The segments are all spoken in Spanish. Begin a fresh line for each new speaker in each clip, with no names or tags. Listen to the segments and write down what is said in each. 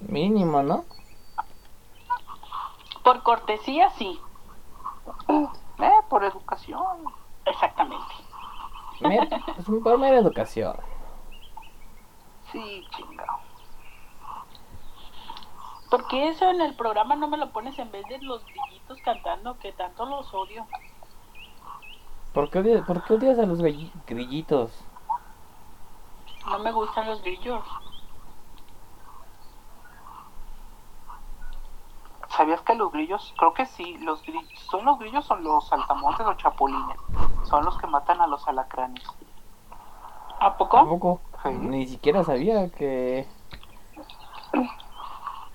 Mínimo, ¿no?
Por cortesía, sí.
Eh, por educación.
Exactamente.
Mer- es un por mera educación.
Sí, chingado.
¿Por qué eso en el programa no me lo pones en vez de los grillitos cantando que tanto los odio?
¿Por qué odias, por qué odias a los grillitos?
No me gustan los grillos.
¿Sabías que los grillos, creo que sí, los grillos, son los grillos son los saltamontes o chapulines? Son los que matan a los alacranes.
¿A poco?
Sí.
Ni siquiera sabía que.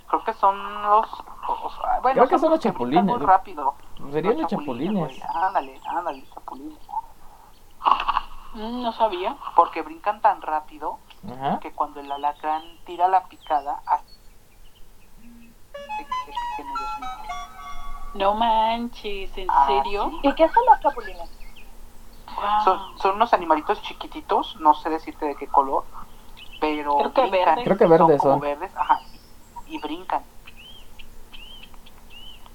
Creo que son los... o- o sea, bueno,
Creo que son los chapulines.
Muy rápido.
Serían los chapulines.
Ándale, ándale, chapulines.
No sabía.
Porque brincan tan rápido
Ajá.
que cuando el alacrán tira la picada,
No manches, ¿en
Ah,
serio?
sí.
¿Y qué son los chapulines?
Guau.
Son, son unos animalitos chiquititos, no sé decirte de qué color, pero
Creo que
brincan.
verdes.
Creo que verdes
como
son.
verdes, ajá, y brincan.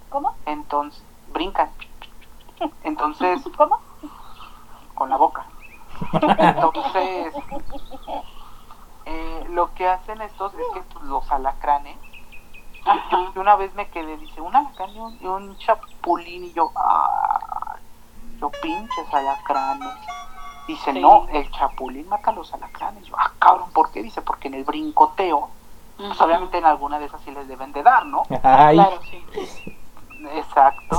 ¿Cómo?
Entonces, brincan. Entonces,
¿Cómo?
con la boca. Entonces, eh, lo que hacen estos es que los alacranes,
Ajá.
yo una vez me quedé, dice, un alacrán y un, y un chapulín, y yo, ah, yo pinches alacranes. Dice,
Sí.
no, el chapulín mata a los alacranes. Yo, ah, cabrón, ¿por qué? Dice, porque en el brincoteo, pues obviamente en alguna de esas sí les deben de dar, ¿no?
Ay,
Claro, sí.
Exacto,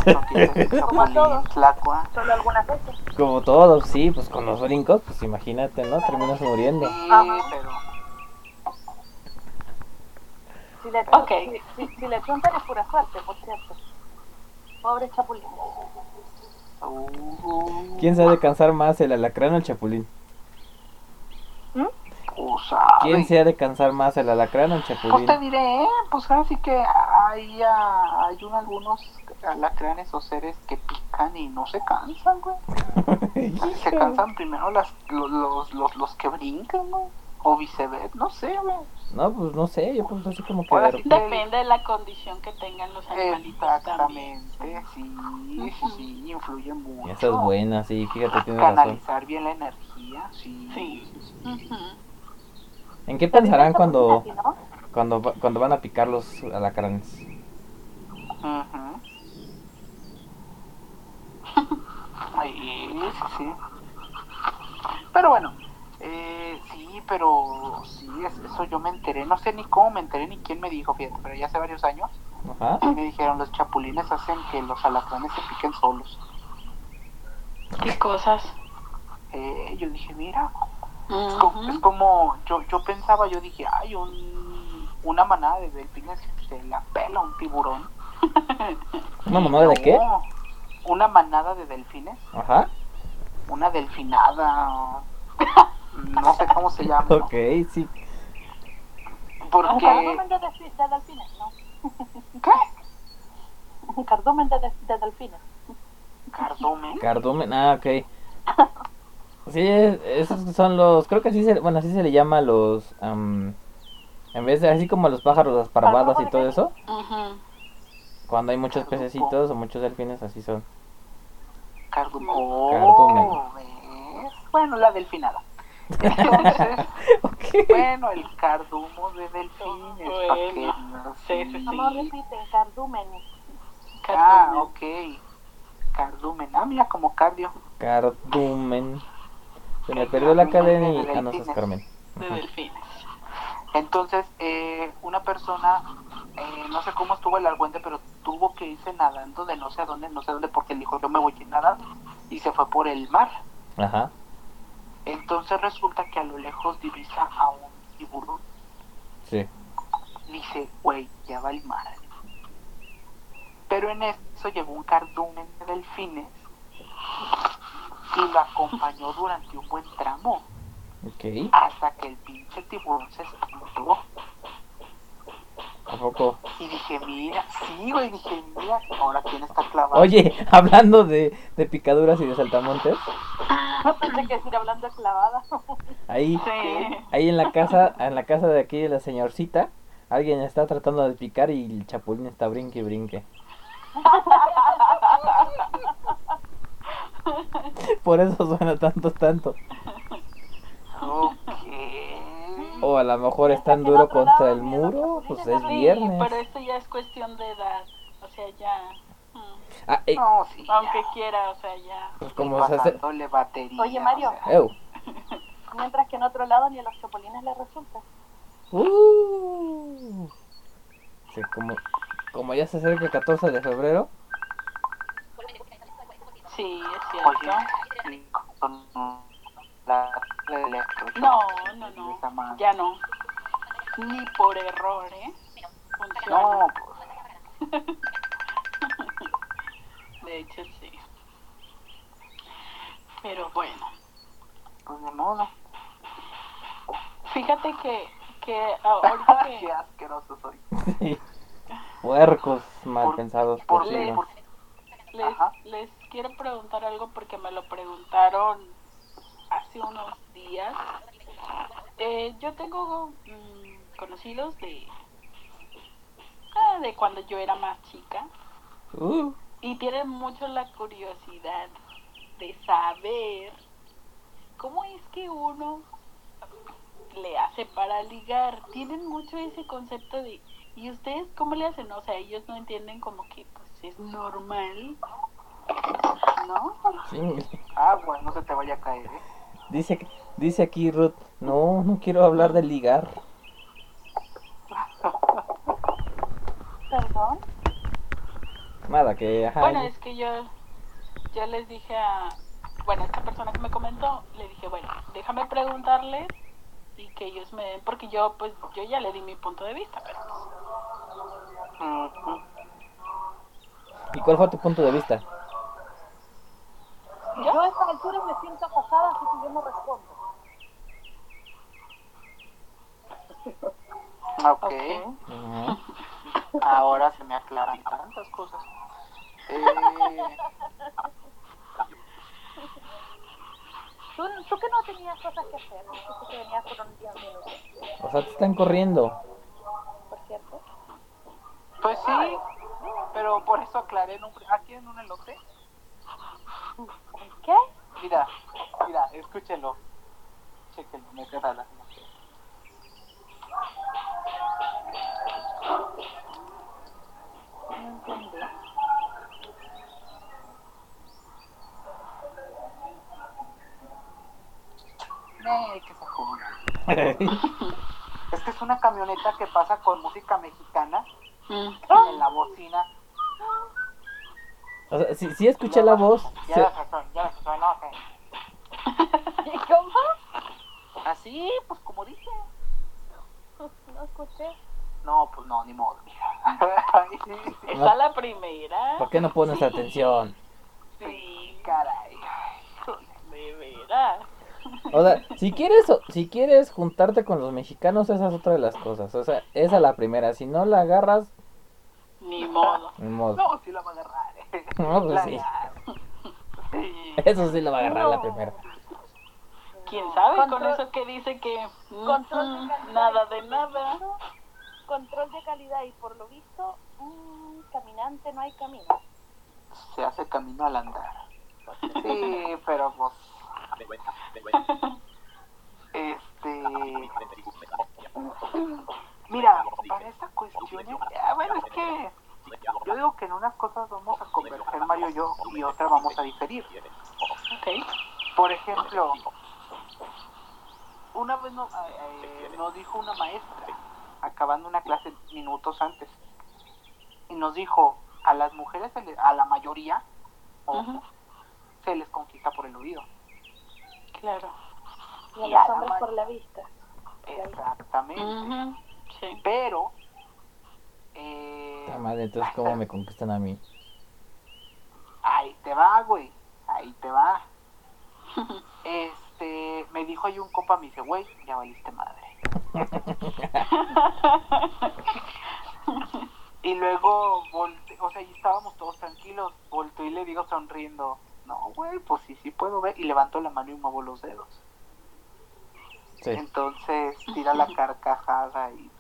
Como todos. Solo algunas veces.
como todos, sí, pues con los brincos, pues imagínate, ¿no? Terminas muriendo.
Sí, pero
Si le,
Ok.
si, si- si le chuntan es pura suerte, por cierto. Pobre chapulín.
uh,
¿Quién se ha de cansar más, el alacrán o el chapulín?
pues, sabe.
¿Quién se ha de cansar más, el alacrán o el
Pues
chapulín?
te diré, pues así que hay, hay un- algunos alacranes o seres que pican y no se cansan, güey. Se cansan primero las, los, los, los, los que brincan, güey. O viceversa, no sé, güey.
No, pues no sé, yo pues así como que...
Depende de la condición que tengan los animalitos también.
Exactamente, sí, sí, sí, influye mucho.
Esa es buena, sí, fíjate, tienes razón.
Canalizar bien la energía, sí.
Sí.
¿En qué pensarán
También
cuando,
chapulín así, ¿no?
cuando, va- cuando van a picar los alacranes?
Ujú. Ay, sí, sí. Pero bueno, eh, sí, pero sí, es- eso yo me enteré. No sé ni cómo me enteré ni quién me dijo, fíjate, pero ya hace varios años
Ajá.
me dijeron los chapulines hacen que los alacranes se piquen solos.
¿Qué cosas?
Eh, yo dije, mira, es como, es
Ujú.
como yo, yo pensaba, yo dije, ay, un, una manada de delfines se la pela un tiburón.
¿Una mamada de qué?
No, Una manada de delfines.
Ajá.
una delfinada, no sé cómo se llama, ¿no?
Ok, sí.
Porque
cardumen de, delfi- de delfines, ¿no?
¿qué?
Cardumen de, de- de delfines.
Cardumen,
Cardumen, ah, ok. Sí, es- esos son los, creo que así se, bueno, así se le llama a los, am, en vez de así como a los pájaros, las parvadas y todo eso, cuando hay muchos pececitos o muchos delfines, así son.
cardumen,
Cardumen.
Oh, bueno la delfinada, entonces bueno el cardumo de delfines.
Bueno, sí, sí,
No me
sí.
repiten, cardumen.
ah,
Cardumen.
ok, cardumen, ah mira como cardio,
Cardumen. Se me perdió la cadena y...
De
Ah, no, es
delfines.
Carmen.
De delfines.
entonces eh, una persona eh, no sé cómo estuvo el argüente, pero tuvo que irse nadando de no sé a dónde, no sé dónde, porque dijo yo me voy a ir nadando y se fue por el mar.
Ajá.
Entonces resulta que a lo lejos divisa a un tiburón.
Sí.
Dice, güey, ya va el mar. Pero en eso llegó un cardumen de delfines y lo acompañó durante un buen tramo
Ok.
hasta que el pinche tiburón se explotó.
¿A poco?
Y dije, mira, sí, güey, dije, mira, ahora quién está clavado.
Oye, hablando de, de picaduras y de saltamontes,
Pensé que decir hablando de clavada.
Ahí,
Sí.
ahí en la casa, en la casa de aquí de la señorcita, alguien está tratando de picar y el chapulín está brinque y brinque. Por eso suena tanto, tanto.
Ok.
O a lo mejor es tan duro contra el muro, pues es viernes.
pero esto ya es cuestión de edad. O sea, ya. mm,
Ah, eh,
No, sí. ya.
Aunque quiera, o sea, ya.
pues como se hace...
batería.
Oye, Mario.
o sea.
Mientras que en otro lado ni a los chapulines les resulta.
Uh. Sí, como, como ya se acerca el 14 de febrero,
Sí, es cierto.
Oye, la.
No, no, no. Ya no. Ni por error, ¿eh? Funciona.
No, pues.
De hecho, sí. Pero bueno.
Pues de modo.
Fíjate que, que ahorita
Qué
que
asqueroso soy.
puercos mal
Por-
pensados
por-
por
le-
sí.
por-
les, les quiero preguntar algo porque me lo preguntaron hace unos días. Eh, yo tengo mm, conocidos de ah, de cuando yo era más chica
Uh,
y tienen mucho la curiosidad de saber cómo es que uno le hace para ligar. Tienen mucho ese concepto de ¿y ustedes cómo le hacen? O sea, ellos no entienden como que pues es normal. ¿No?
sí.
Agua, no se te vaya a caer, ¿eh?
Dice, dice aquí Ruth, no, no quiero hablar de ligar.
Perdón.
Nada, que ajá.
Bueno, es que yo, yo les dije a, bueno, esta persona que me comentó, le dije, bueno, déjame preguntarles y que ellos me den, porque yo, pues, yo ya le di mi punto de vista, pero
Ujú.
¿Y cuál fue tu punto de vista?
Me siento acosada, así que yo no respondo.
Ok.
ok.
Ajá.
Ahora se me aclaran tantas cosas. Eh,
¿Tú, tú que no tenías cosas que hacer, dijiste que venías por 10 minutos,
O sea, te están corriendo.
por cierto.
pues sí, pero por eso aclaré en un, aquí en un elote.
¿Qué?
Mira, mira, escúchelo. Chéquenlo, me queda la
No
que se joda. Es que es una camioneta que pasa con música mexicana
Mm.
en la bocina.
O sea, sí, sí escuché la voz.
Ya
se-
la sacó, ya la sacó, no, ok.
¿Y cómo?
Así, pues como dije.
No escuché.
No, pues no, ni modo, mija. Sí, sí,
Está la primera.
¿Por qué no pones atención?
sí, caray.
De veras.
O sea, si quieres, si quieres juntarte con los mexicanos, esa es otra de las cosas. O sea, esa es la primera. Si no la agarras,
Ni modo.
ni modo.
No, sí la va a agarrar. Eh.
No, pues
La
sí.
agarra. Sí.
Eso sí lo va a agarrar la primera.
¿Quién sabe con eso que dice que mm,
Control de
mm,
calidad
nada
y
de
por lo
nada?
visto, Control de calidad y por lo visto, mm, caminante no hay camino.
Se hace camino al andar. Sí, pero pues. Este. Mira, para esta cuestión. ah, bueno, es que. Yo digo que en unas cosas vamos a converger Mario y yo y otra vamos a diferir.
Ok.
Por ejemplo, una vez no- eh, nos dijo una maestra, acabando una clase minutos antes, y nos dijo, a las mujeres, se le- a la mayoría, ojo, se les conquista por el oído.
Claro.
Y a
Y
los hombres por la vista.
Exactamente.
Sí.
Pero, eh,
madre, entonces, ¿cómo me conquistan a mí?
ahí te va, güey, ahí te va. Este, me dijo ahí un compa, me dice, güey, ya valiste madre. Y luego, volte, o sea, y estábamos todos tranquilos, volto y le digo sonriendo, no, güey, pues sí, sí puedo ver. Y levanto la mano y muevo los dedos.
Sí.
Entonces tira la carcajada y.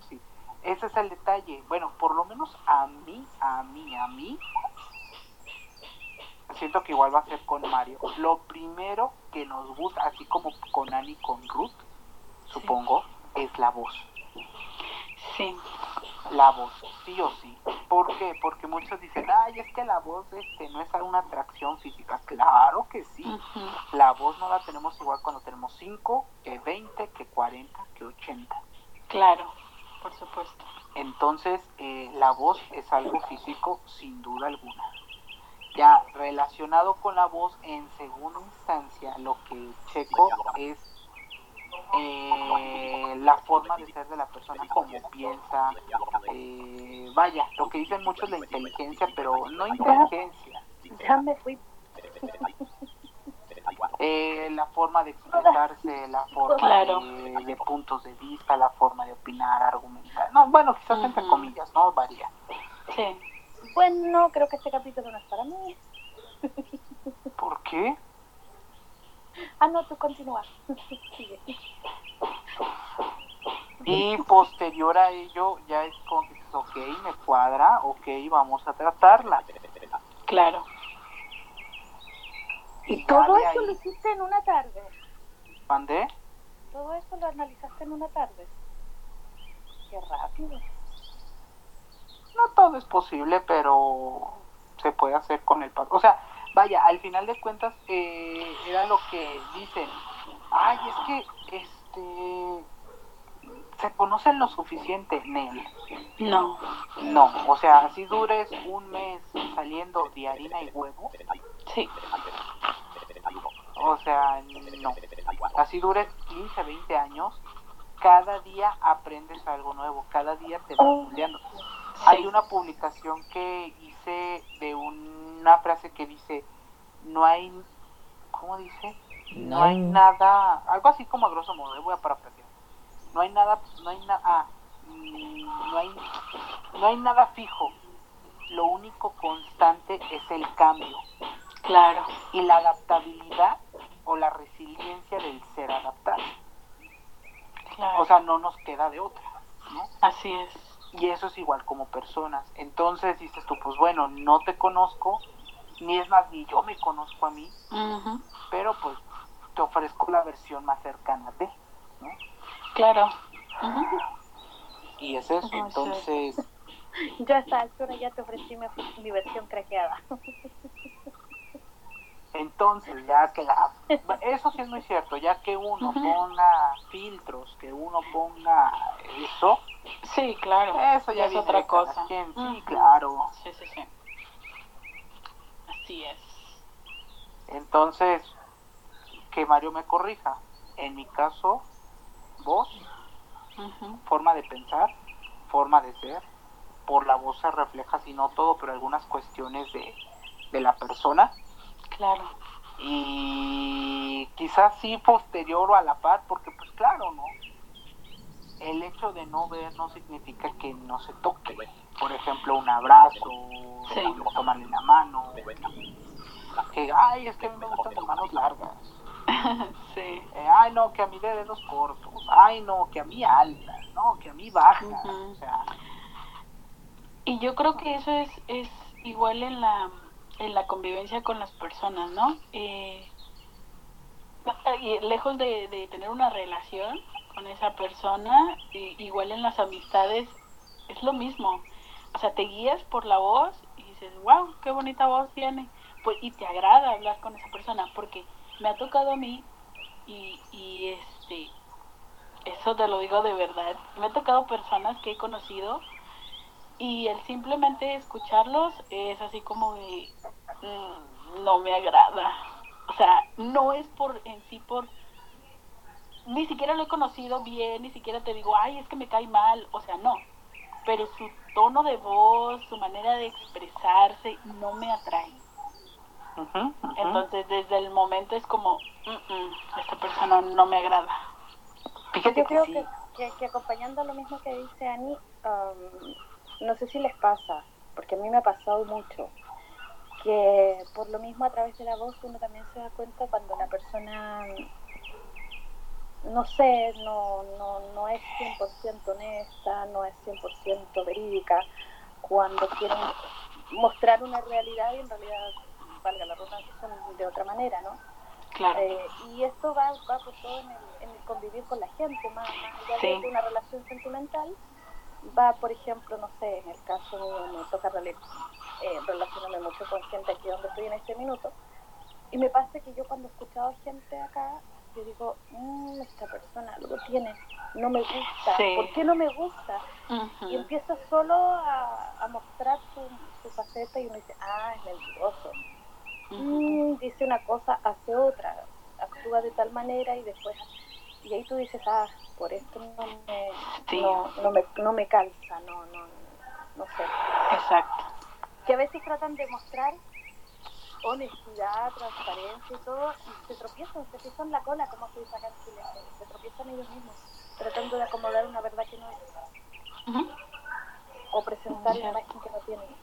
Ese es el detalle. Bueno, por lo menos a mí, a mí, a mí. Siento que igual va a ser con Mario. Lo primero que nos gusta, así como con Annie con Ruth, supongo, es la voz.
Sí.
La voz, sí o sí. ¿Por qué? Porque muchos dicen, ay, es que la voz este, no es una atracción física. Claro que sí. La voz no la tenemos igual cuando tenemos 5, que 20, que 40, que 80.
Claro, por supuesto.
Entonces, eh, la voz es algo físico sin duda alguna. Ya relacionado con la voz, en segunda instancia, lo que checo es eh, la forma de ser de la persona, cómo piensa. eh, vaya, lo que dicen muchos es la inteligencia, pero no inteligencia.
Ya me fui.
Eh, la forma de expresarse, la forma
Claro.
de, de puntos de vista, la forma de opinar, argumentar. No, bueno, quizás entre comillas, ¿no? Varía.
Sí.
Bueno, creo que este capítulo no es para mí.
¿Por qué?
Ah, no, tú continúa. Sigue.
Y posterior a ello, ya es como que dices, ok, me cuadra, ok, vamos a tratarla.
Claro.
Y todo eso
ahí-
lo hiciste en una tarde.
¿Mandé?
Todo eso lo analizaste en una tarde. Qué rápido.
No todo es posible, pero se puede hacer con el paso. O sea, vaya, al final de cuentas eh, era lo que dicen. Ay, es que este se conocen lo suficiente, Nel.
No.
No, o sea, así dures un mes saliendo de harina y huevo,
Sí.
o sea, no. Así dures 15, 20 años, cada día aprendes algo nuevo, cada día te vas
Oh.
estudiando.
Sí.
Hay una publicación que hice de una frase que dice, no hay, ¿cómo dice? No hay nada, algo así como a grosso modo, eh, voy a parafrasear. No hay nada, no hay nada, ah, no hay, no hay nada fijo. Lo único constante es el cambio
Claro.
y la adaptabilidad o la resiliencia del ser adaptado.
Claro.
O sea, no nos queda de otra, ¿no?
Así es.
Y eso es igual como personas. Entonces dices tú, pues bueno, no te conozco, ni es más, ni yo me conozco a mí, pero pues te ofrezco la versión más cercana de, ¿no?
Claro.
Y es eso. Entonces,
Yo a esta altura ya te ofrecí mi, mi versión craqueada.
entonces ya que la... Eso sí es muy cierto, ya que uno ponga filtros, que uno ponga eso,
Sí, claro.
eso ya
es otra cosa.
Sí, claro.
Sí, sí, sí. Así es.
Entonces, que Mario me corrija. En mi caso, voz, forma de pensar, forma de ser. Por la voz se refleja, si no todo, pero algunas cuestiones de, de la persona.
Claro.
Y quizás sí posterior o a la par, porque pues claro, ¿no? El hecho de no ver no significa que no se toque. Por ejemplo, un abrazo,
Sí.
tomarle la mano. Que, ay, es que a mí me gustan las manos largas.
sí.
Eh, ay, no, que a mí de dedos cortos. Ay, no, que a mí altas. No, que a mí bajas.
Ujú.
O sea,
Y yo creo que eso es, es igual en la, en la convivencia con las personas, ¿no? Eh, lejos de, de tener una relación con esa persona, eh, igual en las amistades es lo mismo. O sea, te guías por la voz y dices, wow, qué bonita voz tiene. Pues, y te agrada hablar con esa persona, porque me ha tocado a mí y, y este, eso te lo digo de verdad, me ha tocado personas que he conocido y el simplemente escucharlos es así como de mm, no me agrada o sea no es por en sí por ni siquiera lo he conocido bien ni siquiera te digo ay es que me cae mal o sea no. Pero su tono de voz su manera de expresarse no me atrae. Entonces desde el momento es como "Mm, mm, esta persona no me agrada
fíjate
Yo
que
creo
sí.
que, que, que acompañando lo mismo que dice Ani, um, no sé si les pasa, porque a mí me ha pasado mucho. que por lo mismo a través de la voz uno también se da cuenta cuando la persona, no sé, no, no, no es 100% honesta, no es 100% verídica, cuando quieren mostrar una realidad y en realidad, valga la redundancia, son de otra manera, ¿no?
Claro.
Eh, y esto va, va por todo en el, en el convivir con la gente, más, allá
Sí.
de una relación sentimental, va, por ejemplo, no sé, en el caso mío me toca eh, relacionarme mucho con gente aquí donde estoy en este minuto, y me pasa que yo cuando he escuchado gente acá, yo digo, "Mm, esta persona algo tiene, no me gusta,
Sí.
¿por qué no me gusta? Y empieza solo a, a mostrar su, su faceta y uno dice, ah, es mentiroso. Mm, dice una cosa, hace otra, actúa de tal manera y después... Y ahí tú dices, ah, por esto no me,
Sí.
no, no me, no me calza, no, no, no sé.
Exacto.
Que a veces tratan de mostrar honestidad, transparencia y todo, y se tropiezan, se pisan la cola, como se dice acá en Chile, se tropiezan ellos mismos, tratando de acomodar una verdad que no es, o presentar una imagen que no tienen.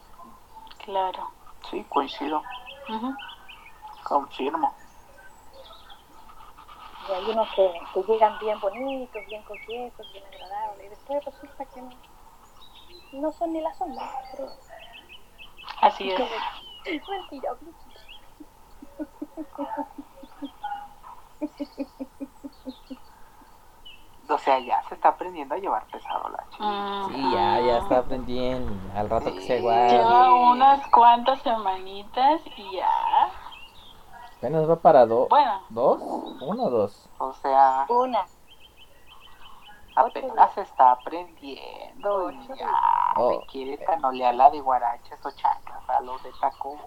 Claro.
Sí, coincido.
Ujú.
Confirmo.
Y hay unos que, que llegan bien bonitos, bien coquetos, bien agradables, y después resulta que no, no son ni la sombra. Pero,
Así es.
Mentira.
O sea, ya se está aprendiendo a llevar pesado la chica.
Sí, ya, ya está aprendiendo. Al rato que se guarde.
Lleva unas cuantas semanitas y ya.
Apenas va para dos.
Bueno,
¿Dos? ¿Uno o dos?
O sea,
Una.
apenas se está aprendiendo y ya
Oh.
me quiere canolear la de guaraches o chanclas a los de tacón.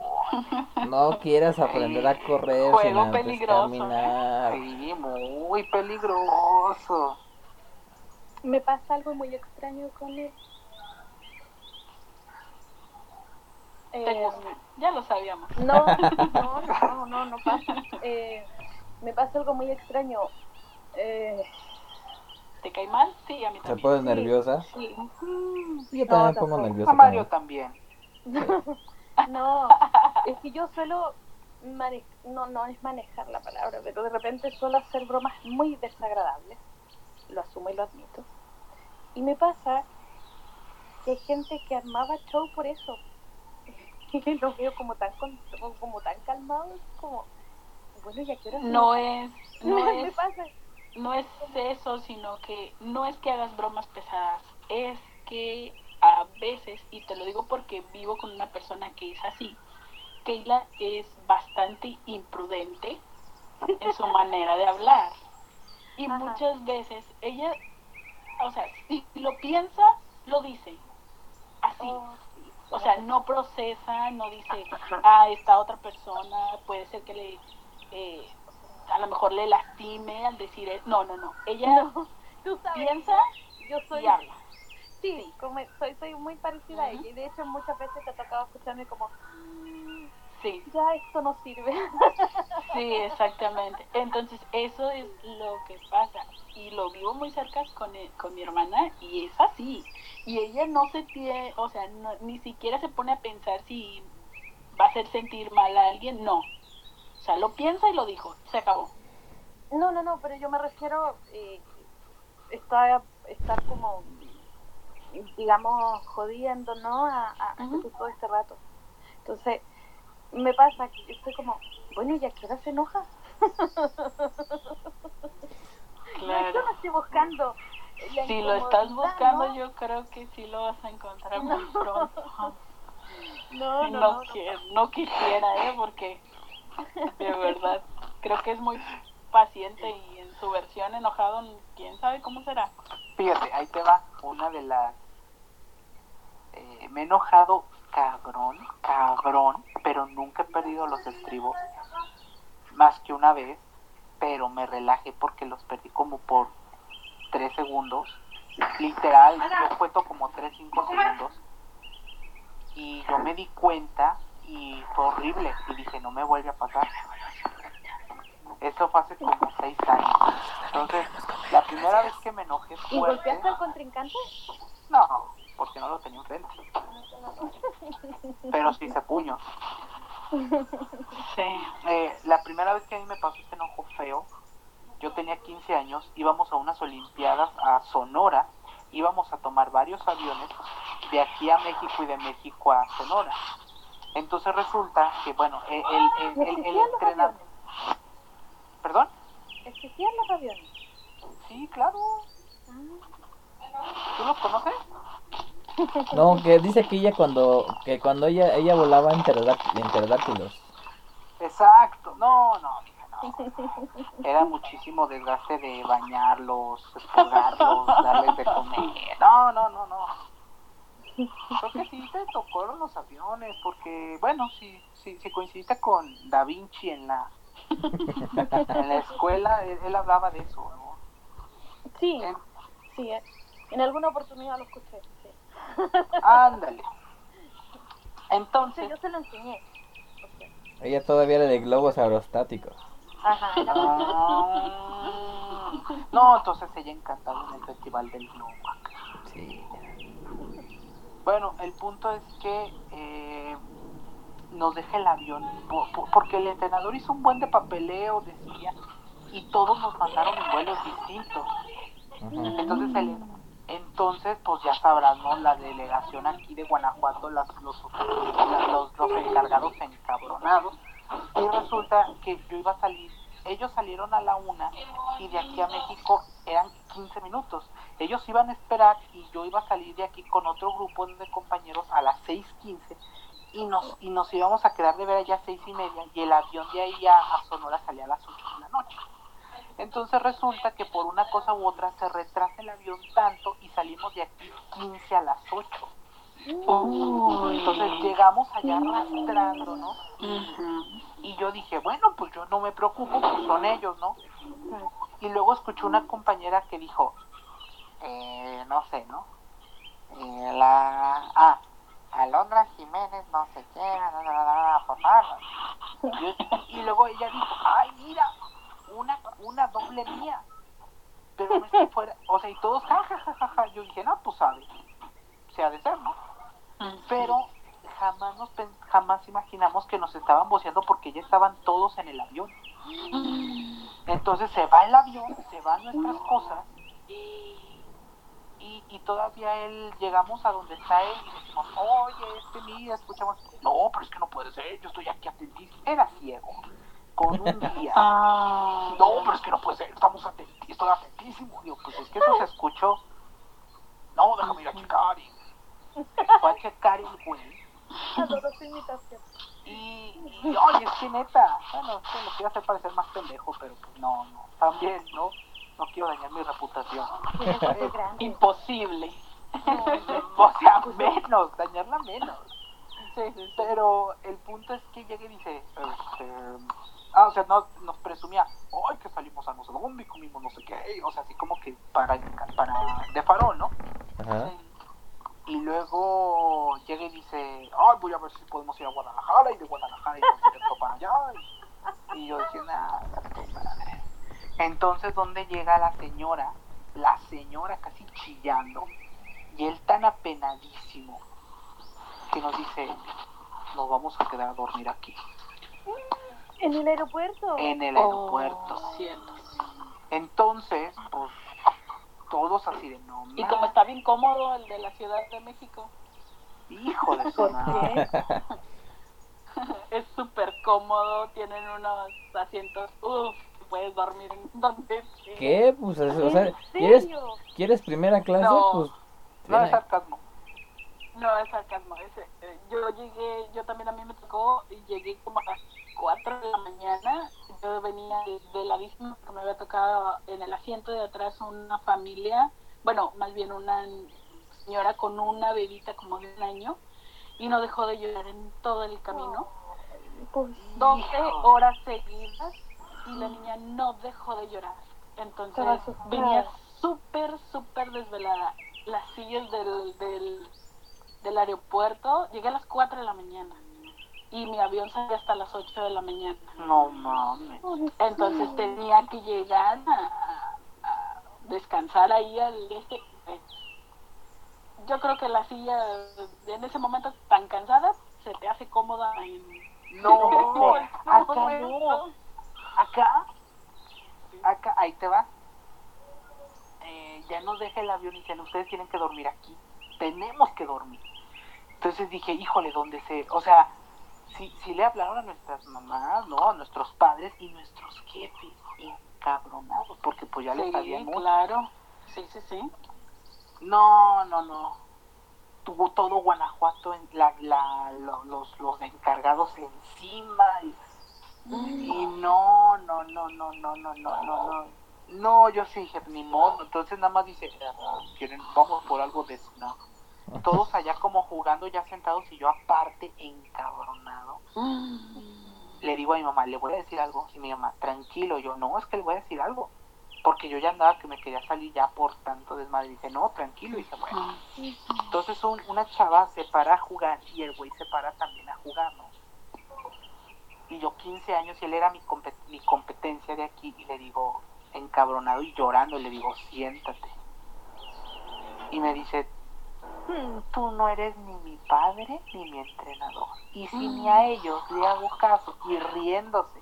No quieras aprender a correr
Juego
sin antes
peligroso,
caminar.
Sí, muy peligroso.
Me pasa algo muy extraño con él.
te
Eh,
gusta. Ya lo sabíamos.
No, no, no, no, no pasa. Eh, me pasa algo muy extraño. Eh,
¿Te cae mal? Sí, a mí
¿Se
también.
pone nerviosa?
sí.
Yo también me
No,
pongo
tampoco.
nerviosa.
A Mario también.
No, es que yo suelo mane- no, no es manejar la palabra, pero de repente suelo hacer bromas muy desagradables. Lo asumo y lo admito. Y me pasa que hay gente que armaba show por eso. Y los veo como tan con- como tan calmados, como bueno, ¿y a qué hora se
No es, no
me
es,
pasa.
no es eso, sino que no es que hagas bromas pesadas, es que a veces, y te lo digo porque vivo con una persona que es así, Keila es bastante imprudente en su manera de hablar. Y
Ajá.
muchas veces ella, o sea, si lo piensa, lo dice. Así.
Oh,
O sea, no procesa, no dice, ah, esta otra persona puede ser que le, eh, a lo mejor le lastime al decir, e-". no, no, no. Ella
No, tú sabes,
piensa
yo soy
y habla.
Sí, como soy, soy muy parecida a ella y de hecho muchas veces te ha tocado escucharme como,
Sí,
ya esto no sirve.
sí, exactamente. Entonces, eso es lo que pasa. Y lo vivo muy cerca con, e- con mi hermana y es así. Y ella no se tiene, o sea, no- ni siquiera se pone a pensar si va a hacer sentir mal a alguien, no. O sea, lo piensa y lo dijo, se acabó.
No, no, no, pero yo me refiero eh, estar, estar como, digamos, jodiendo, ¿no? A, a, todo este rato. Entonces, me pasa que yo estoy como, bueno, ¿y a qué hora se enoja? No,
Claro.
yo no estoy buscando. la
Si lo estás buscando,
¿no?
yo creo que sí lo vas a encontrar
No.
muy pronto.
No, no,
no,
no
quisiera, ¿eh? Porque de verdad creo que es muy paciente y en su versión enojado, quién sabe cómo será.
Fíjate, ahí te va una de las... eh, me he enojado cabrón, cabrón, pero nunca he perdido los estribos. Más que una vez, pero me relajé porque los perdí como por tres segundos. Literal, yo cuento como tres, cinco segundos. Y yo me di cuenta y fue horrible. Y dije, no me vuelve a pasar. Eso fue hace como seis años. Entonces, la primera vez que me enojé
¿Y
fuerte...
golpeaste al contrincante?
No, porque no lo tenía enfrente. Pero sí hice puños.
Sí.
Eh, la primera vez que a mí me pasó este enojo feo, yo tenía 15 años, íbamos a unas Olimpiadas a Sonora, íbamos a tomar varios aviones de aquí a México y de México a Sonora. Entonces resulta que, bueno, el, el, el, el- el
¿Existían los
entrenador...
aviones?
¿Perdón?
¿Existían los aviones?
Sí, claro. ¿Tú los conoces?
No, que dice que ella cuando que cuando ella ella volaba en pterodáctilos.
Exacto. No, no, mija, no. Era muchísimo desgaste de bañarlos, expurgarlos, darles de comer. No, no, no, no. Creo que sí te tocaron los aviones, porque, bueno, si, si, si coincidiste con Da Vinci en la, en la escuela, él, él hablaba de eso, ¿no?
Sí,
En-
sí, en alguna oportunidad lo escuché.
Ándale.
Sí,
Entonces,
yo se lo enseñé.
Ella todavía era de globos aerostáticos.
Ajá,
ah, no, entonces ella encantaba en el Festival del Globo.
Sí.
Bueno, el punto es que eh, nos deja el avión, po- po- porque el entrenador hizo un buen de papeleo, decía, y todos nos mandaron en vuelos distintos. Entonces, el- entonces pues ya sabrás, ¿no? La delegación aquí de Guanajuato, las, los, los, los encargados encabronados, y resulta que yo iba a salir, ellos salieron a la una y de aquí a México eran 15 minutos. Ellos iban a esperar y yo iba a salir de aquí con otro grupo de compañeros a las 6.15 y nos, y nos íbamos a quedar de ver allá a seis y media y el avión de ahí a, a Sonora salía a las 8 de la noche. Entonces resulta que por una cosa u otra se retrasa el avión tanto y salimos de aquí 15 a las 8. Entonces llegamos allá arrastrando, ¿no? Y yo dije, bueno, pues yo no me preocupo, pues son ellos, ¿no? Y luego escuché una compañera que dijo, eh, no sé, ¿no? Eh, la... Ah, Alondra Jiménez, no sé qué, por favor. Y, y luego ella dijo, ay, mira, una, una doble mía. Pero no es que fuera, o sea, y todos, ja, ja, ja, ja, ja. Yo dije, no, pues sabe, se ha de ser, ¿no? pero jamás nos jamás imaginamos que nos estaban voceando porque ya estaban todos en el avión. Entonces se va el avión, se van nuestras cosas y, y todavía él llegamos a donde está él y decimos, oye, este mira, escuchamos, no, pero es que no puede ser, yo estoy aquí atentísimo. Era ciego, con un día.
Ah.
No, pero es que no puede ser, estamos atentísimos, estoy atentísimo. Digo, pues es que eso se escuchó. No, déjame ir a checar. Y fue a checar el güey. Y, y oye, es que neta, bueno, es que lo quiero hacer parecer más pendejo, pero pues no, no, también, ¿no? No quiero dañar mi reputación.
Grande.
Imposible.
O sea, menos, dañarla menos. Pero el punto es que llega y dice, este, ah, o sea, no, nos presumía, ay, que salimos a no sé dónde y comimos no sé qué, o sea, así como que para, para, de farol, ¿no?
Ajá.
Y luego llega y dice, ay, voy a ver si podemos ir a Guadalajara y de Guadalajara y directo para allá. Y, y yo decía, nada, madre". Entonces, ¿dónde llega la señora? La señora casi chillando y él tan apenadísimo que nos dice, nos vamos a quedar a dormir aquí,
En el aeropuerto.
en el
Oh,
aeropuerto.
cierto.
Entonces, pues, todos así de no
Y como está bien cómodo el de la Ciudad de México,
hijo de su
es súper cómodo, tienen unos asientos, uff, puedes dormir en donde.
¿Qué? Pues, o sea,
¿En
¿quieres? ¿quieres primera clase?
No.
Pues,
No es sarcasmo.
No, es sarcasmo. ese, eh, yo llegué, yo también a mí me tocó y llegué como a las 4 de la mañana. Yo venía de, de la misma que me había tocado en el asiento de atrás una familia, bueno, más bien una señora con una bebita como de un año y no dejó de llorar en todo el camino.
Pues,
12
Hijo.
horas seguidas y la niña no dejó de llorar. Entonces venía súper, súper desvelada. Las sillas del, del, del aeropuerto, llegué a las 4 de la mañana y mi avión salía hasta las 8 de la mañana.
No mames.
Entonces tenía que llegar a, descansar ahí al este. eh, Yo creo que la silla en ese momento tan cansada se te hace cómoda en,
No, acá no. Acá, acá, ahí te va. Eh, ya nos deja el avión y dicen, ustedes tienen que dormir aquí. Tenemos que dormir. Entonces dije, híjole, ¿dónde se...? O sea, si, si le hablaron a nuestras mamás, ¿no? A nuestros padres y nuestros jefes, encabronados, porque pues ya les
Sí,
habíamos...
claro. Sí, sí, sí.
No, no, no. Tuvo todo Guanajuato, en la, la, lo- los, los encargados encima. Y, y no, no, no, no, no, no, no, no, no. No, yo sí dije, ni modo. Entonces nada más dice, quieren, vamos por algo de. No. Todos allá como jugando ya sentados y yo aparte encabronado. Le digo a mi mamá, le voy a decir algo. Y mi mamá, tranquilo. Yo, no, es que le voy a decir algo. Porque yo ya andaba que me quería salir ya por tanto desmadre. Dije, no, tranquilo. Y dije, bueno. Entonces un- una chava se para a jugar y el güey se para también a jugar, ¿no? Y yo 15 años y él era mi, compet- mi competencia de aquí y le digo, encabronado y llorando, le digo, siéntate. Y me dice, "Mm, tú no eres ni mi padre ni mi entrenador. Y si ni a ellos le hago caso y riéndose,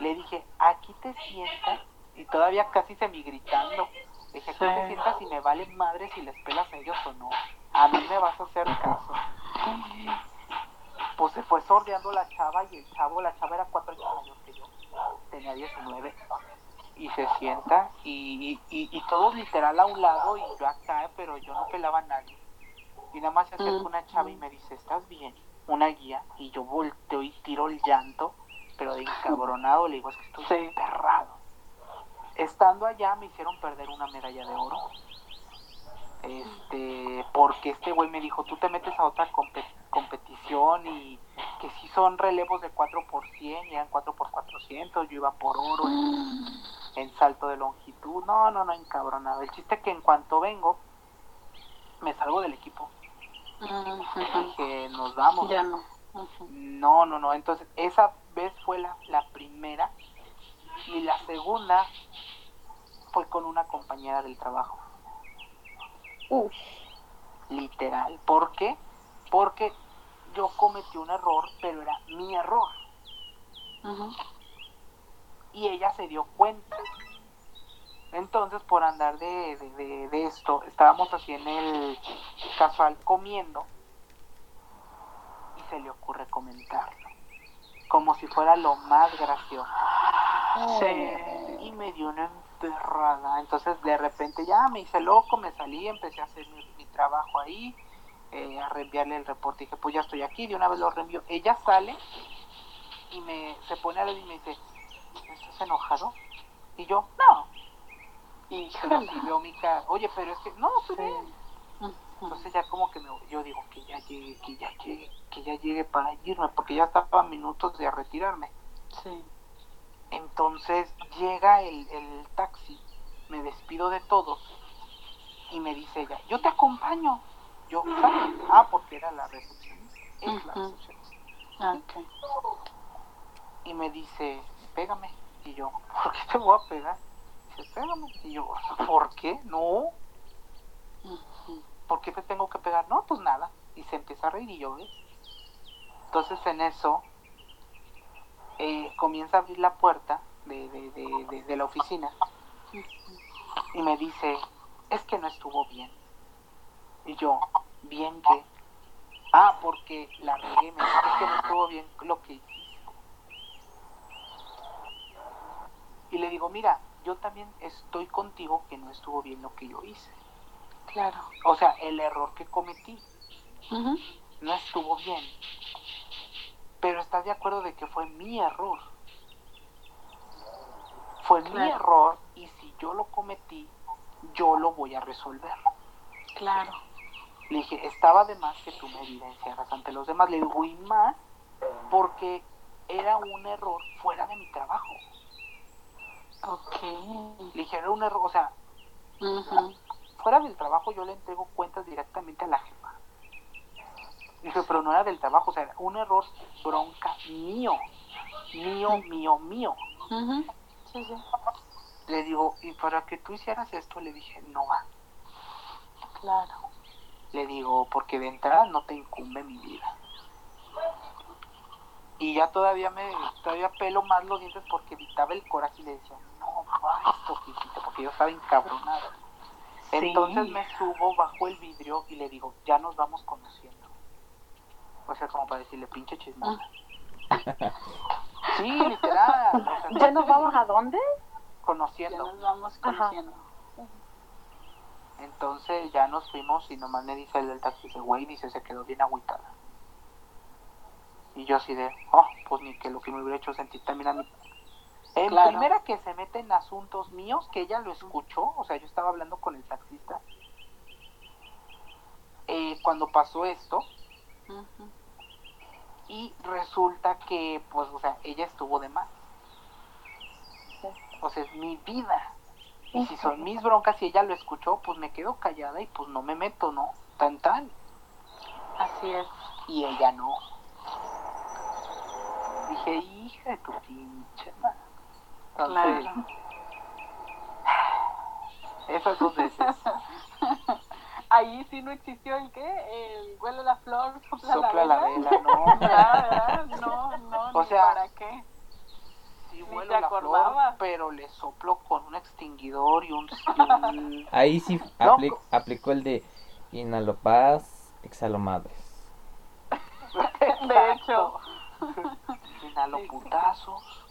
le dije, aquí te sientas y todavía casi se me gritando. Le dije, aquí te sientas y me vale madre si les pelas a ellos o no. A mí me vas a hacer caso. Pues se fue sordeando la chava y el chavo, la chava era cuatro años mayor que yo. Tenía 19. Y se sienta y, y, y todos literal a un lado y yo acá, pero yo no pelaba a nadie. Y nada más se acerca
Mm.
una chava y me dice, ¿estás bien? Una guía. Y yo volteo y tiro el llanto, pero de encabronado le digo, es que estoy
Sí.
enterrado. Estando allá me hicieron perder una medalla de oro. Este, porque este güey me dijo, tú te metes a otra compe- competición y que si son relevos de 4 por 100 y eran 4 por 400, yo iba por oro en, en salto de longitud. No, no, no, encabronado. El chiste es que en cuanto vengo, me salgo del equipo. Dije, nos vamos.
Ya no.
No, no, no. Entonces, esa vez fue la, la primera. Y la segunda fue con una compañera del trabajo.
Uf,
Literal. ¿Por qué? Porque yo cometí un error, pero era mi error.
Ujú.
Y ella se dio cuenta. Entonces, por andar de, de, de- de esto, estábamos así en el casual comiendo. Y se le ocurre comentarlo. Como si fuera lo más gracioso.
Sí.
y me dio una emperrada. Entonces de repente ya me hice loco, me salí, empecé a hacer mi, mi trabajo ahí, eh, a reenviarle el reporte. Dije, pues ya estoy aquí, de una vez lo reenvío. Ella sale y me se pone a ver y me dice, ¿estás enojado? Y yo, no. Sí veo mi cara, oye, pero es que, no, estoy bien. Entonces ya como que me, yo digo que ya llegue, que ya llegue, que ya llegue para irme, porque ya estaba minutos de retirarme.
Sí.
Entonces llega el, el taxi, me despido de todos y me dice ella, yo te acompaño. Yo, ¿sabes? Ah, porque era la recepcionista. Es la recepcionista.
Ok.
Y me dice, pégame. Y yo, ¿por qué te voy a pegar? Dice, pégame. Y yo, ¿por qué? No. ¿Por qué te tengo que pegar? No, pues nada. Y se empieza a reír y yo, ¿ves? Entonces en eso eh, comienza a abrir la puerta de, de, de, de- de la oficina y me dice, es que no estuvo bien. Y yo, ¿bien qué? Ah, porque la regué, me dice, es que no estuvo bien lo que hiciste. Y le digo, mira, yo también estoy contigo que no estuvo bien lo que yo hice.
Claro.
O sea, el error que cometí no estuvo bien. Pero estás de acuerdo de que fue mi error. Fue mi error y si yo lo cometí, yo lo voy a resolver.
Claro.
Le dije, estaba de más que tú me evidenciaras ante los demás. Le digo, y más porque era un error fuera de mi trabajo.
Ok.
Le dije, era un error, o sea, fuera del trabajo yo le entrego cuentas directamente a la jefa. Dije, pero no era del trabajo, o sea, era un error bronca mío. Mío, mío, mío.
Sí, sí.
Le digo, y para que tú hicieras esto, le dije, no va.
Claro.
Le digo, porque de entrada no te incumbe mi vida. Y ya todavía me, todavía pelo más los dientes porque evitaba el coraje y le decía, esto, hijito, porque yo estaba encabronada. Entonces me subo bajo el vidrio y le digo, ya nos vamos conociendo. O sea, como para decirle, pinche chismosa. sí, literal. o sea,
¿Ya nos vamos a dónde?
Ya
conociendo.
nos vamos
Ajá.
conociendo.
Entonces ya nos fuimos y nomás me dice el del taxi, dice, güey, dice, se quedó bien agüitada. Y yo así de, oh, pues ni que lo que me hubiera hecho sentir también a mí. En
Claro.
primera que se mete en asuntos míos, que ella lo escuchó, o sea, yo estaba hablando con el taxista. eh, cuando pasó esto, y resulta que, pues, o sea, ella estuvo de más.
Sí.
O sea, es mi vida. Y si son mis broncas y ella lo escuchó, pues me quedo callada y pues no me meto, ¿no? Tan tan.
Así es.
Y ella no. Dije, hija de tu pinche madre. Entonces,
Claro.
esas dos veces.
Ahí sí no existió el qué, el huele la flor, sopla,
Sopla
la
la
vela.
vela, no.
¿Verdad? No, no,
O
ni
sea,
para qué.
Sí
te
la flor, pero le soplo con un extinguidor y un... y
Ahí sí
No.
apli- aplicó el de inhalo paz, exhalo madres.
De hecho.
Inhalo
Sí.
putazos,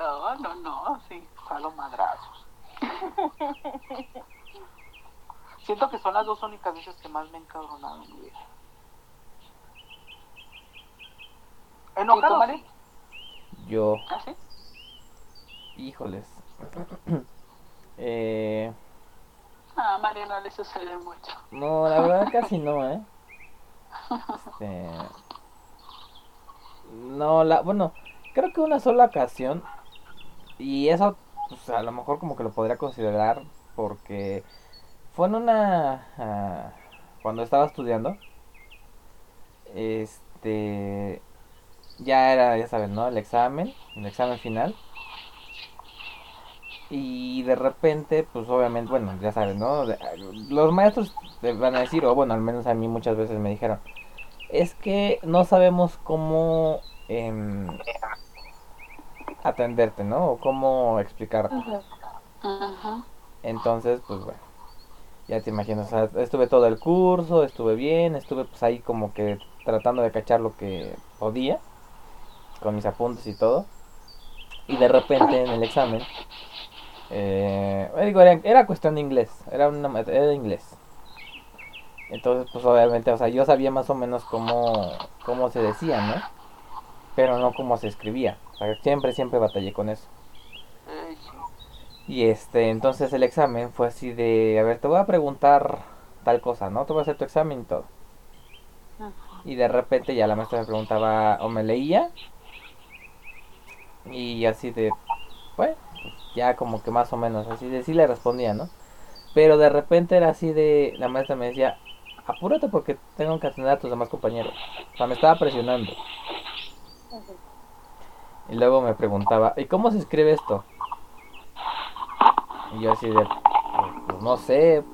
No, no, no, sí.
jalo madrazos. Siento que son las dos únicas veces que más me he encabronado en mi vida. Enojado,
Mari?
sí.
Yo,
¿Así?
híjoles. eh,
Ah, a Mario no le sucede mucho.
no, la verdad casi no, ¿eh? Este, no, la, bueno, creo que una sola ocasión. Y eso, pues a lo mejor como que lo podría considerar porque fue en una... ah, cuando estaba estudiando. Este... Ya era, ya saben, ¿no? El examen, el examen final. Y de repente, pues obviamente, bueno, ya saben, ¿no? Los maestros te van a decir, o bueno, al menos a mí muchas veces me dijeron, es que no sabemos cómo em, atenderte, ¿no? O cómo explicarte. Entonces, pues bueno, ya te imaginas, o sea, estuve todo el curso, estuve bien, estuve pues ahí como que tratando de cachar lo que podía, con mis apuntes y todo. Y de repente en el examen, eh, digo, era, era cuestión de inglés, era una era de inglés. Entonces, pues obviamente, o sea, yo sabía más o menos cómo, cómo se decía, ¿no? Pero no cómo se escribía. Sea, siempre, siempre batallé con eso. Y este, entonces el examen fue así de, a ver, te voy a preguntar tal cosa, ¿no? Te voy a hacer tu examen y todo. Y de repente ya la maestra me preguntaba, o me leía, y así de, pues, ya como que más o menos, así de, sí le respondía, ¿no? Pero de repente era así de, la maestra me decía, apúrate porque tengo que atender a tus demás compañeros. O sea, me estaba presionando. Y luego me preguntaba, ¿y cómo se escribe esto? Y yo así de, pues, no sé.